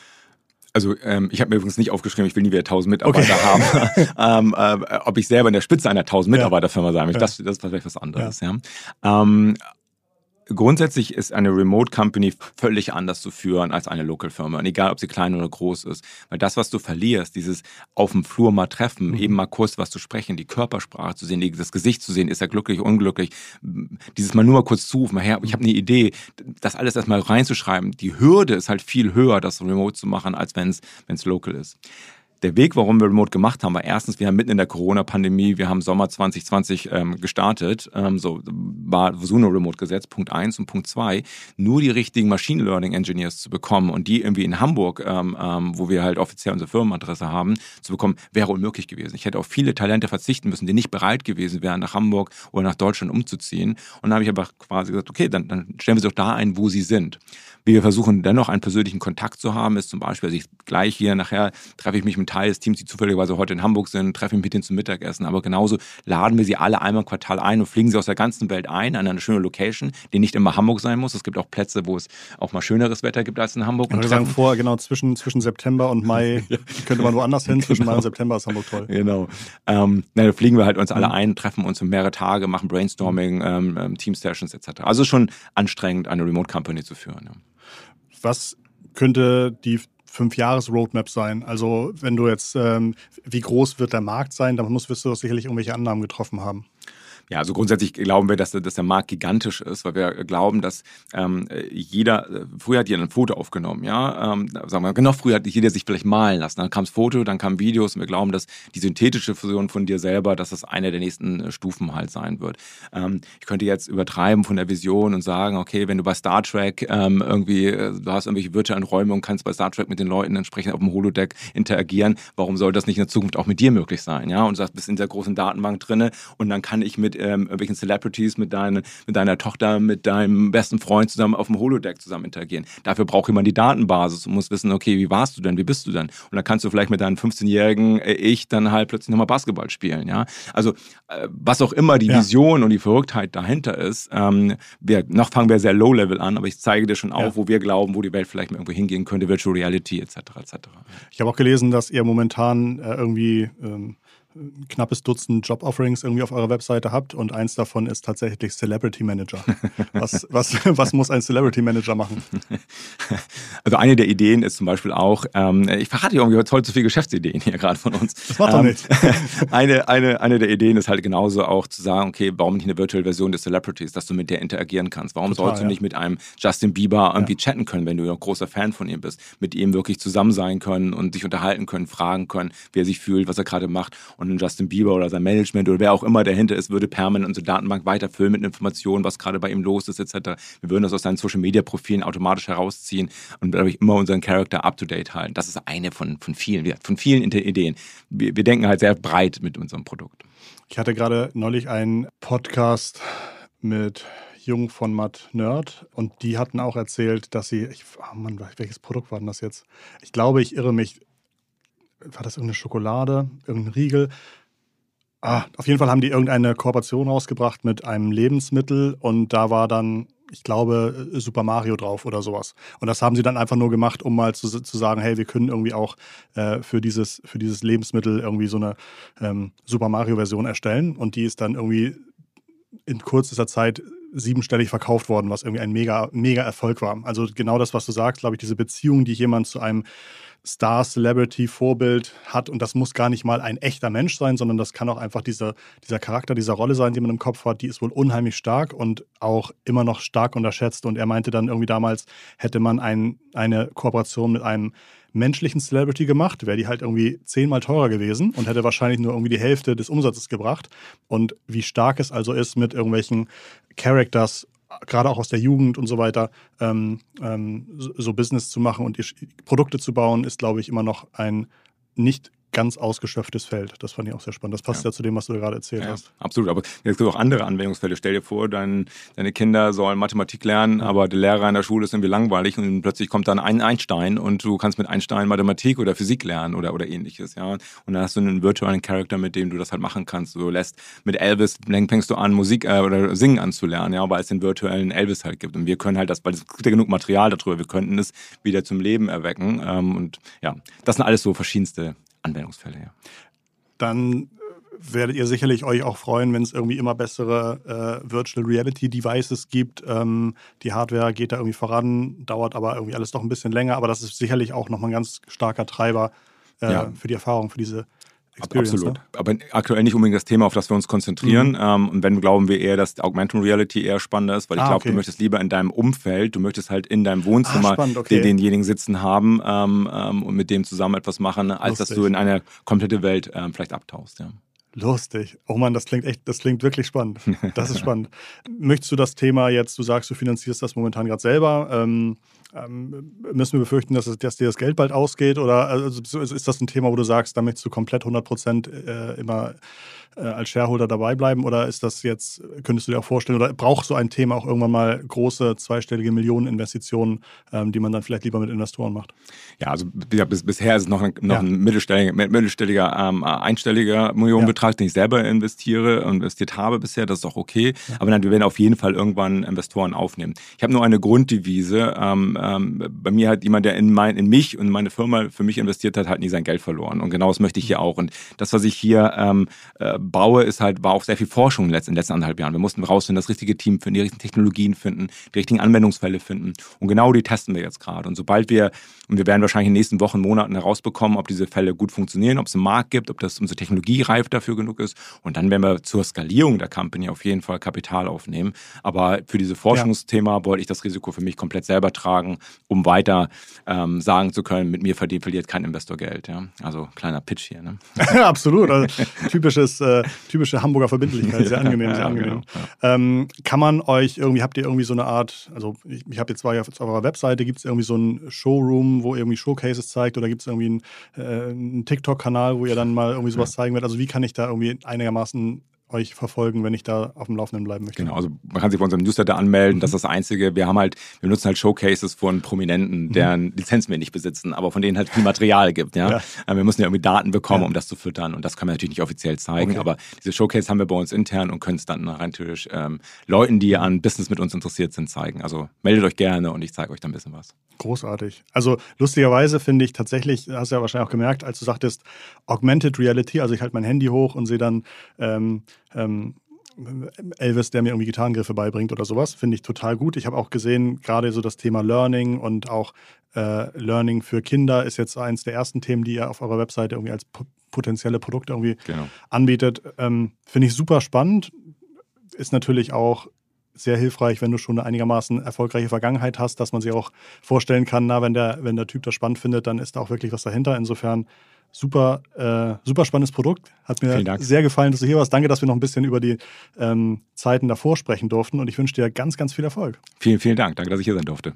Also ähm, ich habe mir übrigens nicht aufgeschrieben, ich will nie wieder 1000 Mitarbeiter okay. haben. ähm, äh, ob ich selber in der Spitze einer 1000 Mitarbeiterfirma sein möchte, ja. das, das ist vielleicht was anderes. Ja. ja. Ähm, Grundsätzlich ist eine Remote Company völlig anders zu führen als eine Local Firma. Und egal, ob sie klein oder groß ist. Weil das, was du verlierst, dieses auf dem Flur mal treffen, mhm. eben mal kurz was zu sprechen, die Körpersprache zu sehen, das Gesicht zu sehen, ist er glücklich, unglücklich, dieses mal nur mal kurz zurufen, her, ich habe eine Idee, das alles erstmal reinzuschreiben. Die Hürde ist halt viel höher, das remote zu machen, als wenn es local ist der Weg, warum wir Remote gemacht haben, war erstens, wir haben mitten in der Corona-Pandemie, wir haben Sommer 2020 ähm, gestartet, ähm, so war Suno Remote gesetzt, Punkt eins und Punkt zwei, nur die richtigen Machine Learning Engineers zu bekommen und die irgendwie in Hamburg, ähm, ähm, wo wir halt offiziell unsere Firmenadresse haben, zu bekommen, wäre unmöglich gewesen. Ich hätte auf viele Talente verzichten müssen, die nicht bereit gewesen wären, nach Hamburg oder nach Deutschland umzuziehen. Und dann habe ich aber quasi gesagt, okay, dann, dann stellen wir sie doch da ein, wo sie sind. Wie wir versuchen, dennoch einen persönlichen Kontakt zu haben, ist zum Beispiel, also ich gleich hier nachher treffe ich mich mit Des Teams, die zufälligerweise heute in Hamburg sind, treffe ich mich mit denen zum Mittagessen. Aber genauso laden wir sie alle einmal im Quartal ein und fliegen sie aus der ganzen Welt ein an eine schöne Location, die nicht immer Hamburg sein muss. Es gibt auch Plätze, wo es auch mal schöneres Wetter gibt als in Hamburg. Und wir sagen vor, genau, zwischen, zwischen September und Mai könnte man woanders hin. Zwischen genau. Mai und September ist Hamburg toll. Genau. Ähm, dann fliegen wir halt uns alle mhm. ein, treffen uns für mehrere Tage, machen Brainstorming, ähm, ähm, Team-Sessions etc. Also schon anstrengend, eine Remote-Company zu führen. Ja was könnte die Fünf-Jahres-Roadmap sein? Also wenn du jetzt, ähm, wie groß wird der Markt sein? Dann musst, wirst du sicherlich irgendwelche Annahmen getroffen haben. Ja, also grundsätzlich glauben wir, dass, dass der Markt gigantisch ist, weil wir glauben, dass ähm, jeder, äh, früher hat jeder ein Foto aufgenommen, ja, ähm, sagen wir, genau, früher hat jeder sich vielleicht malen lassen, dann kam das Foto, dann kamen Videos und wir glauben, dass die synthetische Fusion von dir selber, dass das eine der nächsten äh, Stufen halt sein wird. Ähm, ich könnte jetzt übertreiben von der Vision und sagen, okay, wenn du bei Star Trek ähm, irgendwie, äh, du hast irgendwelche virtuellen Räume und kannst bei Star Trek mit den Leuten entsprechend auf dem Holodeck interagieren, warum soll das nicht in der Zukunft auch mit dir möglich sein, ja, und du sagst, bist in der großen Datenbank drinne und dann kann ich mit ähm, irgendwelchen Celebrities, mit, deine, mit deiner Tochter, mit deinem besten Freund zusammen auf dem Holodeck zusammen interagieren. Dafür braucht jemand die Datenbasis und muss wissen, okay, wie warst du denn, wie bist du denn? Und dann kannst du vielleicht mit deinem 15-jährigen äh, Ich dann halt plötzlich nochmal Basketball spielen, ja. Also äh, was auch immer die ja. Vision und die Verrücktheit dahinter ist, ähm, wir, noch fangen wir sehr low-level an, aber ich zeige dir schon auf, ja. wo wir glauben, wo die Welt vielleicht mal irgendwo hingehen könnte, Virtual Reality etc. etc. Ich habe auch gelesen, dass ihr momentan äh, irgendwie ähm, ein knappes Dutzend Job-Offerings irgendwie auf eurer Webseite habt und eins davon ist tatsächlich Celebrity Manager. was, was, was muss ein Celebrity Manager machen? Also eine der Ideen ist zum Beispiel auch, ähm, ich verrate irgendwie toll zu viele Geschäftsideen hier gerade von uns. Das macht doch ähm, nichts. eine, eine, eine der Ideen ist halt genauso auch zu sagen, okay, warum nicht eine virtuelle Version des Celebrities, dass du mit der interagieren kannst? Warum Total, sollst du ja. nicht mit einem Justin Bieber irgendwie chatten können, wenn du ein großer Fan von ihm bist, mit ihm wirklich zusammen sein können und sich unterhalten können, fragen können, wie er sich fühlt, was er gerade macht und ein Justin Bieber oder sein Management oder wer auch immer dahinter ist, würde permanent unsere Datenbank weiterfüllen mit Informationen, was gerade bei ihm los ist, etc. Wir würden das aus seinen Social Media Profilen automatisch herausziehen und dadurch immer unseren Charakter up to date halten. Das ist eine von, von vielen, von vielen Ideen. Wir, wir denken halt sehr breit mit unserem Produkt. Ich hatte gerade neulich einen Podcast mit Jung von Matt Nerd und die hatten auch erzählt, dass sie, ich, oh Mann, welches Produkt war denn das jetzt? Ich glaube, ich irre mich. War das irgendeine Schokolade, irgendein Riegel? Ah, auf jeden Fall haben die irgendeine Kooperation rausgebracht mit einem Lebensmittel und da war dann, ich glaube, Super Mario drauf oder sowas. Und das haben sie dann einfach nur gemacht, um mal zu, zu sagen, hey, wir können irgendwie auch äh, für, dieses, für dieses Lebensmittel irgendwie so eine ähm, Super Mario-Version erstellen. Und die ist dann irgendwie in kürzester Zeit siebenstellig verkauft worden, was irgendwie ein mega, mega Erfolg war. Also genau das, was du sagst, glaube ich, diese Beziehung, die jemand zu einem Star-Celebrity-Vorbild hat. Und das muss gar nicht mal ein echter Mensch sein, sondern das kann auch einfach dieser, dieser Charakter, dieser Rolle sein, die man im Kopf hat. Die ist wohl unheimlich stark und auch immer noch stark unterschätzt. Und er meinte dann irgendwie damals, hätte man ein, eine Kooperation mit einem menschlichen Celebrity gemacht, wäre die halt irgendwie zehnmal teurer gewesen und hätte wahrscheinlich nur irgendwie die Hälfte des Umsatzes gebracht. Und wie stark es also ist, mit irgendwelchen Characters gerade auch aus der Jugend und so weiter, ähm, ähm, so, so Business zu machen und Produkte zu bauen, ist, glaube ich, immer noch ein nicht ganz ausgeschöpftes Feld. Das fand ich auch sehr spannend. Das passt ja, Ja. zu dem, was du gerade erzählt Ja, hast. absolut. Aber es gibt auch andere Anwendungsfälle. Stell dir vor, dein, deine Kinder sollen Mathematik lernen, aber der Lehrer in der Schule ist irgendwie langweilig und plötzlich kommt dann ein Einstein und du kannst mit Einstein Mathematik oder Physik lernen oder, oder ähnliches. Ja? Und dann hast du einen virtuellen Charakter, mit dem du das halt machen kannst. Du lässt mit Elvis, fängst du an, Musik äh, oder Singen anzulernen, ja, weil es den virtuellen Elvis halt gibt. Und wir können halt das, weil es gibt ja genug Material darüber, wir könnten es wieder zum Leben erwecken. Ähm, und ja, das sind alles so verschiedenste Anwendungsfälle, ja. Dann äh, werdet ihr sicherlich euch auch freuen, wenn es irgendwie immer bessere äh, Virtual Reality Devices gibt. Ähm, die Hardware geht da irgendwie voran, dauert aber irgendwie alles doch ein bisschen länger, aber das ist sicherlich auch nochmal ein ganz starker Treiber äh, Ja. für die Erfahrung, für diese Experience. Absolut. Ne? Aber aktuell nicht unbedingt das Thema, auf das wir uns konzentrieren. Mhm. Ähm, und wenn glauben wir eher, dass Augmented Reality eher spannender ist, weil ich Ah, glaube, okay. du möchtest lieber in deinem Umfeld, du möchtest halt in deinem Wohnzimmer Ah, spannend, okay. den, denjenigen sitzen haben ähm, ähm, und mit dem zusammen etwas machen, als dass Lustig. du in eine komplette Welt ähm, vielleicht abtauchst. Ja. Lustig. Oh Mann, das klingt echt, das klingt wirklich spannend. Das ist spannend. Möchtest du das Thema jetzt, du sagst, du finanzierst das momentan gerade selber, ähm, müssen wir befürchten, dass, es, dass dir das Geld bald ausgeht? Oder also, ist ist das ein Thema, wo du sagst, da möchtest du komplett 100 Prozent äh, immer äh, als Shareholder dabei bleiben? Oder ist das jetzt, könntest du dir auch vorstellen, oder braucht so ein Thema auch irgendwann mal große zweistellige Millioneninvestitionen, ähm, die man dann vielleicht lieber mit Investoren macht? Ja, also gesagt, bis, bisher ist es noch ein, noch Ja. ein mittelstelliger, mittelstelliger ähm, einstelliger Millionenbetrag, den ich selber investiere und investiert habe bisher. Das ist auch okay. Aber nein, wir werden auf jeden Fall irgendwann Investoren aufnehmen. Ich habe nur eine Grunddevise. Ähm, ähm, bei mir hat jemand, der in, mein, in mich und meine Firma für mich investiert hat, hat nie sein Geld verloren. Und genau das möchte ich hier auch. Und das, was ich hier ähm, äh, baue, ist halt, war auch sehr viel Forschung in den letzten, anderthalb Jahren. Wir mussten rausfinden, das richtige Team finden, die richtigen Technologien finden, die richtigen Anwendungsfälle finden. Und genau die testen wir jetzt gerade. Und sobald wir, und wir werden wahrscheinlich in den nächsten Wochen, Monaten herausbekommen, ob diese Fälle gut funktionieren, ob es einen Markt gibt, ob das unsere Technologie reif dafür genug ist. Und dann werden wir zur Skalierung der Company auf jeden Fall Kapital aufnehmen. Aber für dieses Forschungsthema wollte ich das Risiko für mich komplett selber tragen, um weiter ähm, sagen zu können, mit mir verdient, verliert kein Investor Geld. Ja? Also kleiner Pitch hier. Ne? Absolut. Also, typisches, äh, typische Hamburger Verbindlichkeit. Sehr angenehm, sehr Ja, angenehm. genau, Ähm, kann man euch irgendwie, habt ihr irgendwie so eine Art, also ich, ich habe jetzt zwar auf eurer Webseite, gibt es irgendwie so einen Showroom, wo ihr irgendwie Showcases zeigt oder gibt es irgendwie einen, äh, einen TikTok-Kanal, wo ihr dann mal irgendwie sowas zeigen werdet? Also wie kann ich da irgendwie einigermaßen euch verfolgen, wenn ich da auf dem Laufenden bleiben möchte? Genau, also man kann sich bei unserem Newsletter anmelden. Mhm. Das ist das Einzige. Wir haben halt, wir nutzen halt Showcases von Prominenten, mhm. deren Lizenz wir nicht besitzen, aber von denen halt viel Material gibt. Ja? ja. Wir müssen ja irgendwie Daten bekommen, ja. um das zu füttern. Und das kann man natürlich nicht offiziell zeigen. Okay. Aber diese Showcase haben wir bei uns intern und können es dann rein theoretisch ähm, Leuten, die an Business mit uns interessiert sind, zeigen. Also meldet euch gerne und ich zeige euch dann ein bisschen was. Großartig. Also lustigerweise finde ich tatsächlich, hast du ja wahrscheinlich auch gemerkt, als du sagtest, Augmented Reality, also ich halte mein Handy hoch und sehe dann ähm, ähm, Elvis, der mir irgendwie Gitarrengriffe beibringt oder sowas, finde ich total gut. Ich habe auch gesehen, gerade so das Thema Learning und auch äh, Learning für Kinder ist jetzt eins der ersten Themen, die ihr auf eurer Webseite irgendwie als potenzielle Produkte irgendwie genau. anbietet. Ähm, finde ich super spannend. Ist natürlich auch sehr hilfreich, wenn du schon eine einigermaßen erfolgreiche Vergangenheit hast, dass man sich auch vorstellen kann, na, wenn der, wenn der Typ das spannend findet, dann ist da auch wirklich was dahinter. Insofern super, äh, super spannendes Produkt. Hat mir sehr gefallen, dass du hier warst. Danke, dass wir noch ein bisschen über die ähm, Zeiten davor sprechen durften und ich wünsche dir ganz, ganz viel Erfolg. Vielen, vielen Dank. Danke, dass ich hier sein durfte.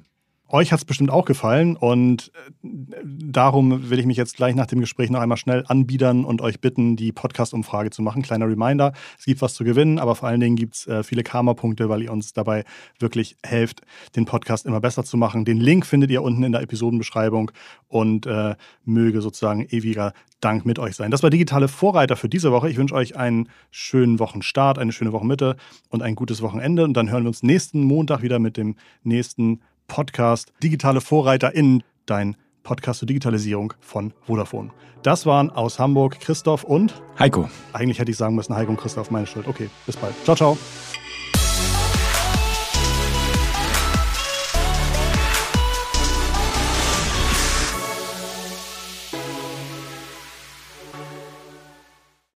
Euch hat es bestimmt auch gefallen und äh, darum will ich mich jetzt gleich nach dem Gespräch noch einmal schnell anbiedern und euch bitten, die Podcast-Umfrage zu machen. Kleiner Reminder, es gibt was zu gewinnen, aber vor allen Dingen gibt es äh, viele Karma-Punkte, weil ihr uns dabei wirklich helft, den Podcast immer besser zu machen. Den Link findet ihr unten in der Episodenbeschreibung und äh, möge sozusagen ewiger Dank mit euch sein. Das war digitale Vorreiter für diese Woche. Ich wünsche euch einen schönen Wochenstart, eine schöne Wochenmitte und ein gutes Wochenende und dann hören wir uns nächsten Montag wieder mit dem nächsten Podcast Digitale VorreiterInnen, dein Podcast zur Digitalisierung von Vodafone. Das waren aus Hamburg Christoph und Heiko. Eigentlich hätte ich sagen müssen, Heiko und Christoph, meine Schuld. Okay, bis bald. Ciao, ciao.